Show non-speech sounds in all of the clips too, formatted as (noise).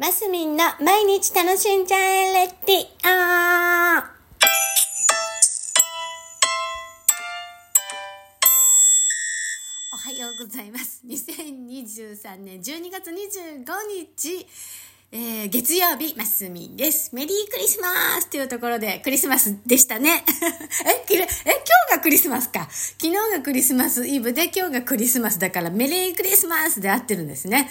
マスミンの毎日楽しんじゃえレッティオおはようございます。2023年12月25日、えー、月曜日、マスミンです。メリークリスマスというところでクリスマスでしたね。(laughs) え、きれえ、今日がクリスマスか。昨日がクリスマスイブで今日がクリスマスだからメリークリスマスで合ってるんですね。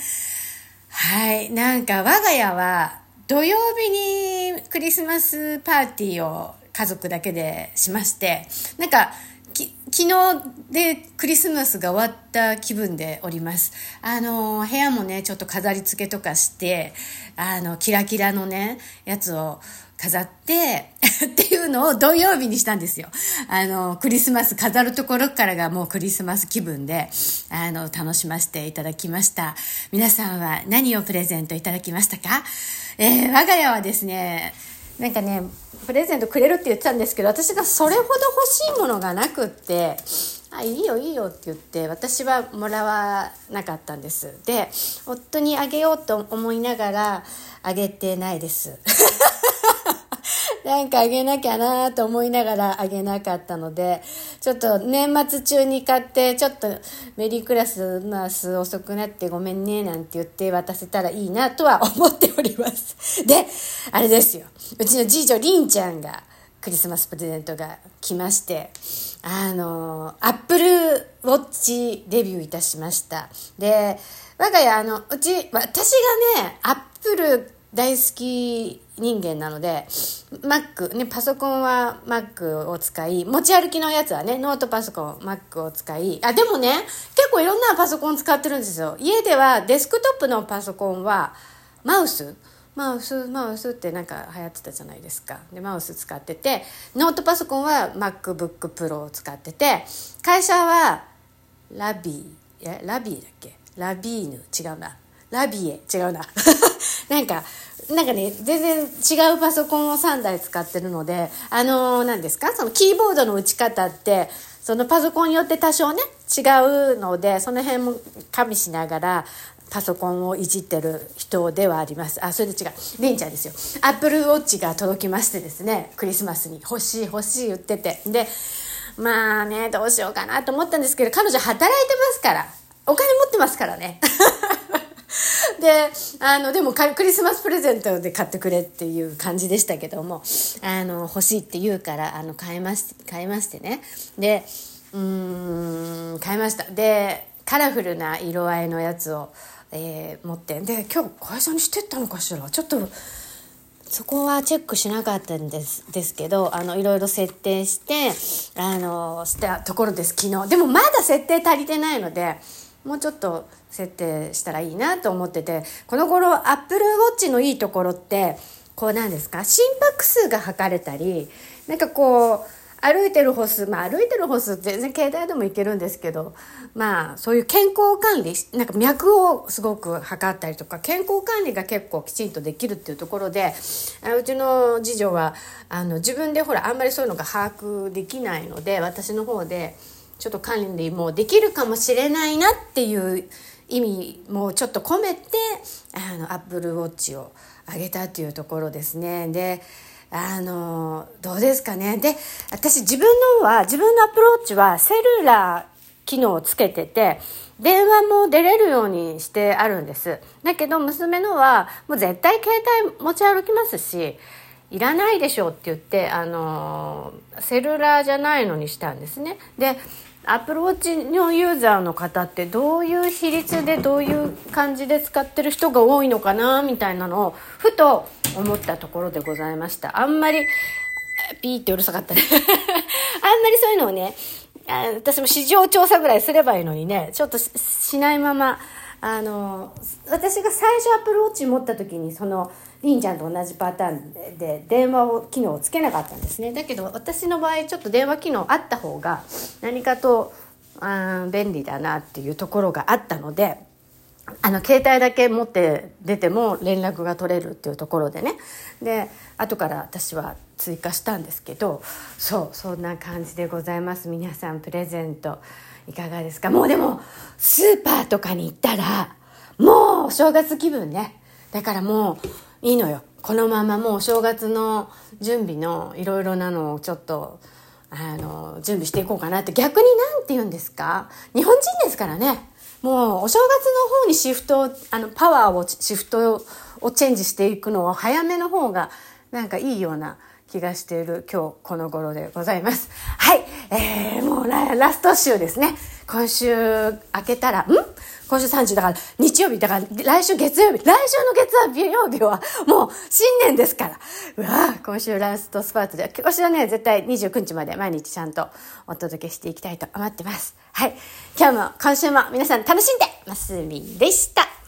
はい。なんか我が家は土曜日にクリスマスパーティーを家族だけでしまして、なんかき昨日でクリスマスが終わった気分でおります。あの、部屋もね、ちょっと飾り付けとかして、あの、キラキラのね、やつを飾って、(laughs) っていうのを土曜日にしたんですよ。あの、クリスマス飾るところからがもうクリスマス気分で、あの、楽しませていただきました。皆さんは何をプレゼントいただきましたか？えー我が家はですね、なんかね、プレゼントくれるって言ってたんですけど、私がそれほど欲しいものがなくって、あ、いいよいいよって言って、私はもらわなかったんです。で、夫にあげようと思いながら、あげてないです。(laughs) なんかあげなきゃなと思いながらあげなかったので、ちょっと年末中に買って、ちょっとメリークラスマス遅くなってごめんねなんて言って渡せたらいいなとは思っております。(laughs) で、あれですよ。うちの次女りんちゃんがクリスマスプレゼントが来まして、あの、アップルウォッチデビューいたしました。で、我が家、あの、うち、私がね、アップル大好き人間なので、Mac、ね、パソコンは Mac を使い、持ち歩きのやつはね、ノートパソコン、Mac を使い、あ、でもね、結構いろんなパソコン使ってるんですよ。家ではデスクトップのパソコンは、マウス？マウスマウスってなんか流行ってたじゃないですか。でマウス使っててノートパソコンは MacBookPro を使ってて会社はラビーえラビーだっけ？ラビーヌ？違うなラビエ違うな (laughs) なんかなんかね全然違うパソコンを3台使ってるのであのー、何ですか？そのキーボードの打ち方ってそのパソコンによって多少ね違うのでその辺も加味しながらパソコンをいじってる人ではあります。あ、それで違う。りんちゃんですよ。アップルウォッチが届きましてですね、クリスマスに欲しい欲しい言ってて。で、まあね、どうしようかなと思ったんですけど、彼女働いてますから。お金持ってますからね。(laughs) で、あの、でもクリスマスプレゼントで買ってくれっていう感じでしたけども、あの、欲しいって言うから、あの、買いまし、買いましてね。で、うん、買いました。で、カラフルな色合いのやつを、えー、持ってで今日会社にしてったのかしら？ちょっとそこはチェックしなかったんですですけどあのいろいろ設定してあのしたところです昨日でもまだ設定足りてないのでもうちょっと設定したらいいなと思っててこの頃アップルウォッチのいいところってこうなんですか？心拍数が測れたりなんかこう歩いてる歩数、まあ歩いてる歩数全然携帯でもいけるんですけど、まあそういう健康管理、なんか脈をすごく測ったりとか、健康管理が結構きちんとできるっていうところで、うちの次女は、あの自分でほらあんまりそういうのが把握できないので、私の方でちょっと管理もできるかもしれないなっていう意味もちょっと込めて、あの、アップルウォッチをあげたっていうところですね。で、あの、どうですかね。で、私自分のは、自分のアプローチはセルラー機能をつけてて、電話も出れるようにしてあるんです。だけど娘のは、もう絶対携帯持ち歩きますし、いらないでしょうって言って、あの、セルラーじゃないのにしたんですね。で、アプローチのユーザーの方ってどういう比率でどういう感じで使ってる人が多いのかなみたいなのをふと思ったところでございました。あんまりピーってうるさかった。ね (laughs) あんまりそういうのをね私も市場調査ぐらいすればいいのにねちょっとしないままあの私が最初アプローチ持った時にそのりんちゃんと同じパターンで電話を機能をつけなかったんですね。だけど私の場合ちょっと電話機能あった方が何かとあ便利だなっていうところがあったのであの携帯だけ持って出ても連絡が取れるっていうところでね。で後から私は追加したんですけどそうそんな感じでございます。皆さんプレゼント。いかがですか？もうでもスーパーとかに行ったらもうお正月気分ねだからもういいのよこのままもうお正月の準備のいろいろなのをちょっとあの準備していこうかなって逆に何て言うんですか？日本人ですからねもうお正月の方にシフトあのパワーをシフトをチェンジしていくのを早めの方がなんかいいような気がしている今日この頃でございます。はい。えー、ーラスト週ですね。今週明けたら、ん？今週30だから日曜日だから来週月曜日来週の月曜日はもう新年ですから。うわ今週ラストスパートで今年はね絶対29日まで毎日ちゃんとお届けしていきたいと思ってます。はい。今日も今週も皆さん楽しんでますみでした。